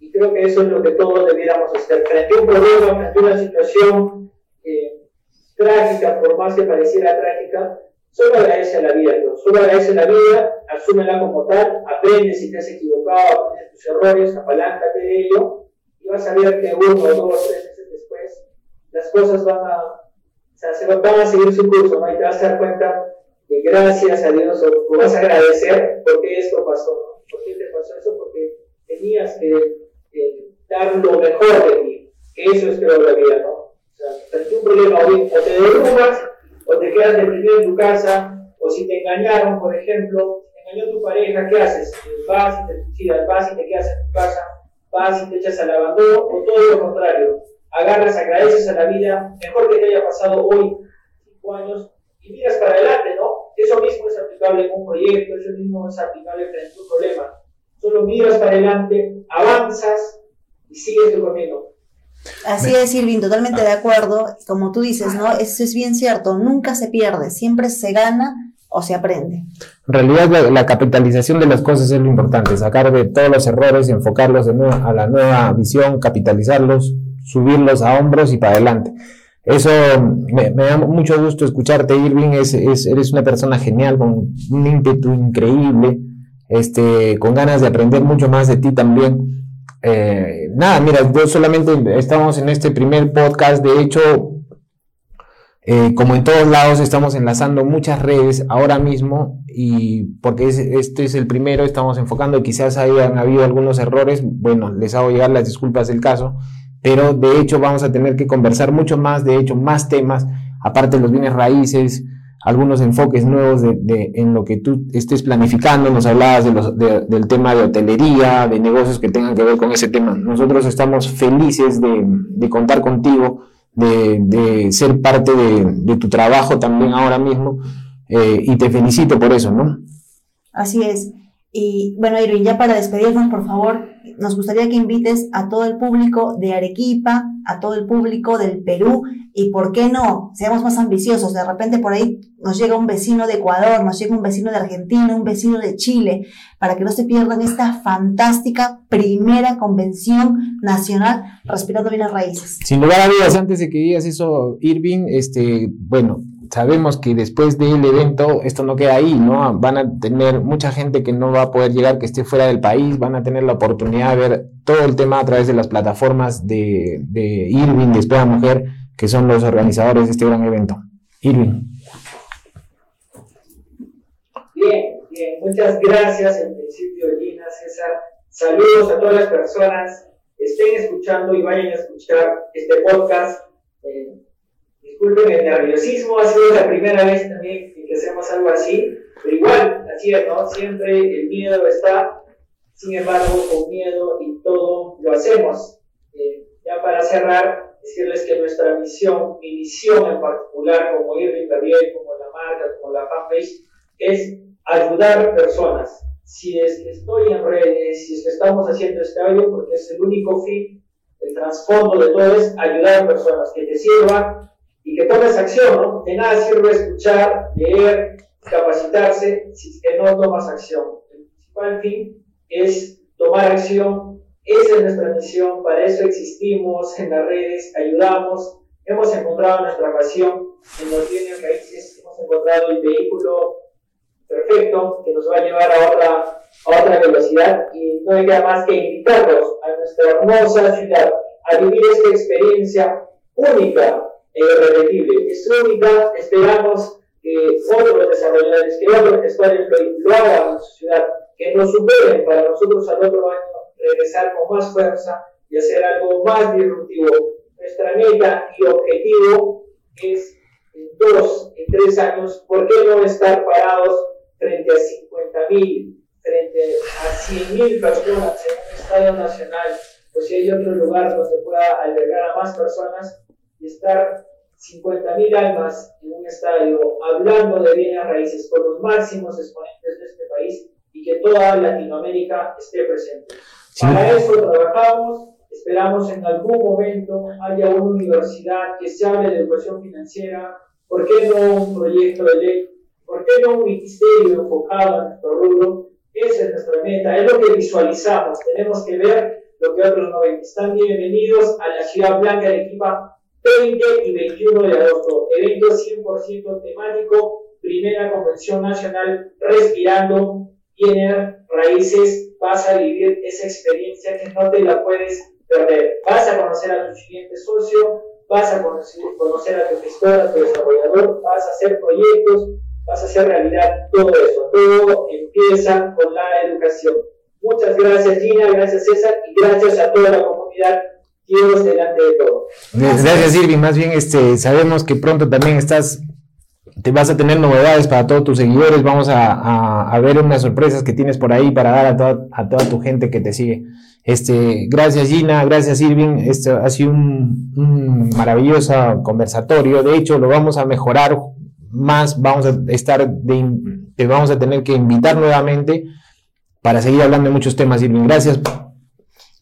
Y creo que eso es lo que todos debiéramos hacer. Frente a un problema, frente a una situación eh, trágica, por más que pareciera trágica, Solo agradece la vida, Solo agradece la vida, asúmela como tal, aprende si te has equivocado, aprende tus errores, apaláncate de ello, y vas a ver que uno, dos, tres meses después, las cosas van a, o sea, se van a seguir su curso, ¿no? Y te vas a dar cuenta de gracias a Dios, o, vas a agradecer por qué esto pasó, ¿Por qué te pasó eso? Porque tenías que dar lo mejor de ti, que eso es creo la vida, ¿no? O sea, frente un problema o te derrumbas, o te quedas deprimido en tu casa, o si te engañaron, por ejemplo, engañó tu pareja, ¿qué haces? Vas y te suicidas, vas y te quedas en tu casa, vas y te echas al abandono, o todo lo contrario, agarras, agradeces a la vida, mejor que te haya pasado hoy, cinco años, y miras para adelante, ¿no? Eso mismo es aplicable en un proyecto, eso mismo es aplicable frente a un problema. Solo miras para adelante, avanzas y sigues tu camino. Así es, Irving, totalmente de acuerdo. Como tú dices, ¿no? Eso es bien cierto, nunca se pierde, siempre se gana o se aprende. En realidad la, capitalización de las cosas es lo importante, sacar de todos los errores, enfocarlos a la nueva visión, capitalizarlos, subirlos a hombros y para adelante. Eso me, da mucho gusto escucharte, Irving, es, eres una persona genial, con un ímpetu increíble, este, con ganas de aprender mucho más de ti también. Eh, nada, mira, yo solamente estamos en este primer podcast, de hecho, eh, como en todos lados, estamos enlazando muchas redes ahora mismo y porque este es el primero, estamos enfocando, quizás hayan habido algunos errores, bueno, les hago llegar las disculpas del caso, pero de hecho vamos a tener que conversar mucho más, de hecho, más temas, aparte de los bienes raíces, algunos enfoques nuevos de, en lo que tú estés planificando. Nos hablabas del tema de hotelería, de negocios que tengan que ver con ese tema. Nosotros estamos felices de, contar contigo, de, ser parte de, tu trabajo también ahora mismo eh, y te felicito por eso, ¿no? Así es. Y bueno, Irving, ya para despedirnos, por favor, nos gustaría que invites a todo el público de Arequipa, a todo el público del Perú, y por qué no, seamos más ambiciosos. De repente por ahí nos llega un vecino de Ecuador, nos llega un vecino de Argentina, un vecino de Chile, para que no se pierdan esta fantástica primera convención nacional respirando bien las raíces. Sin lugar a dudas, antes de que digas eso, Irving, este, bueno, sabemos que después del evento esto no queda ahí, ¿no? Van a tener mucha gente que no va a poder llegar, que esté fuera del país, van a tener la oportunidad de ver todo el tema a través de las plataformas de, de Irving, de Espera Mujer, que son los organizadores de este gran evento. Irving. Bien, bien, muchas gracias en principio, Gina, César. Saludos a todas las personas que estén escuchando y vayan a escuchar este podcast. Eh, disculpen el nerviosismo, ha sido la primera vez también que hacemos algo así, pero igual, así es, ¿no? Siempre el miedo está, sin embargo, con miedo y todo lo hacemos. Eh, ya para cerrar, decirles que nuestra misión, mi misión en particular, como Irving Gabriel, como la marca, como la fanpage, es ayudar personas. Si es que estoy en redes, si es que estamos haciendo este audio, porque es el único fin, el trasfondo de todo es ayudar a personas que te sirvan y que tomes acción, ¿no? De nada sirve escuchar, leer, capacitarse si que no tomas acción. El principal fin es tomar acción. Esa es nuestra misión, para eso existimos en las redes, ayudamos, hemos encontrado nuestra pasión en los bienes raíces, hemos encontrado el vehículo perfecto que nos va a llevar a otra, a otra velocidad y no hay más que invitarlos a nuestra hermosa ciudad a vivir esta experiencia única e irrepetible. Es única, esperamos que otros desarrolladores, que otros gestores lo, hagan en su ciudad, que nos superen para nosotros al otro año regresar con más fuerza y hacer algo más disruptivo. Nuestra meta y objetivo es en dos, en tres años, ¿por qué no estar parados frente a 50 mil, frente a 100 mil personas en un estadio nacional? O si hay otro lugar donde pueda albergar a más personas y estar 50 mil almas en un estadio hablando de bienes raíces con los máximos exponentes de este país y que toda Latinoamérica esté presente. Para eso trabajamos, esperamos en algún momento haya una universidad que se hable de educación financiera, ¿por qué no un proyecto de ley? ¿Por qué no un ministerio enfocado en nuestro rubro? Esa es nuestra meta, es lo que visualizamos, tenemos que ver lo que otros no ven. Están bienvenidos a la Ciudad Blanca de Equipa 20 y 21 de agosto, evento 100% temático, primera convención nacional Respirando, tiene raíces, vas a vivir esa experiencia que no te la puedes perder. Vas a conocer a tu siguiente socio, vas a conocer, conocer a tu gestor, a tu desarrollador, vas a hacer proyectos, vas a hacer realidad todo eso. Todo empieza con la educación. Muchas gracias Gina, gracias César y gracias a toda la comunidad. Dios delante de todo. Gracias. Irving, más bien este, sabemos que pronto también estás te vas a tener novedades para todos tus seguidores, vamos a, a, ver unas sorpresas que tienes por ahí para dar a, toda, a toda tu gente que te sigue. Este, gracias Gina, gracias Irving, este ha sido un, un maravilloso conversatorio, de hecho lo vamos a mejorar más, vamos a estar, te vamos a tener que invitar nuevamente para seguir hablando de muchos temas, Irving. Gracias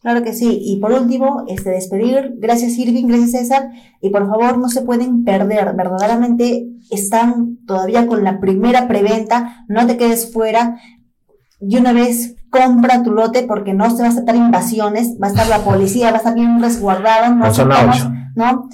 Claro que sí. Y por último, este, despedir. Gracias Irving, gracias César. Y por favor, no se pueden perder. Verdaderamente están todavía con la primera preventa. No te quedes fuera. Y una vez compra tu lote porque no se va a aceptar invasiones. Va a estar la policía, va a estar bien resguardado. No, ¿no?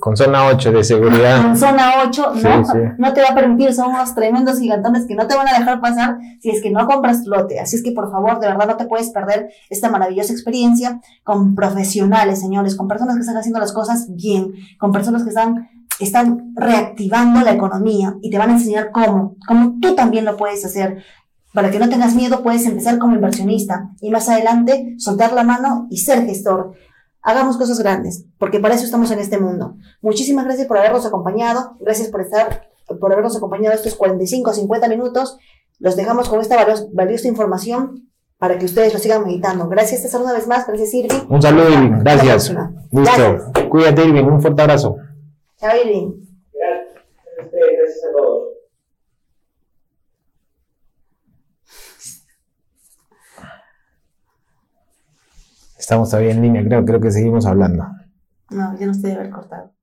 Con zona 8 de seguridad. Con zona 8, ¿no? No te va a permitir, son unos tremendos gigantones que no te van a dejar pasar si es que no compras lote. Así es que por favor, de verdad no te puedes perder esta maravillosa experiencia con profesionales, señores, con personas que están haciendo las cosas bien, con personas que están, están reactivando la economía y te van a enseñar cómo, cómo tú también lo puedes hacer. Para que no tengas miedo, puedes empezar como inversionista y más adelante soltar la mano y ser gestor hagamos cosas grandes, porque para eso estamos en este mundo. Muchísimas gracias por habernos acompañado, gracias por estar, por habernos acompañado estos 45 o 50 minutos. Los dejamos con esta valiosa información para que ustedes lo sigan meditando. Gracias, César, una vez más. Gracias, Irving. Un saludo, Irving. Gracias. Listo. Cuídate, Irving. Un fuerte abrazo. Chao, Irving. Gracias, gracias a todos. Estamos todavía en línea, creo, creo que seguimos hablando. No, yo no estoy de haber cortado.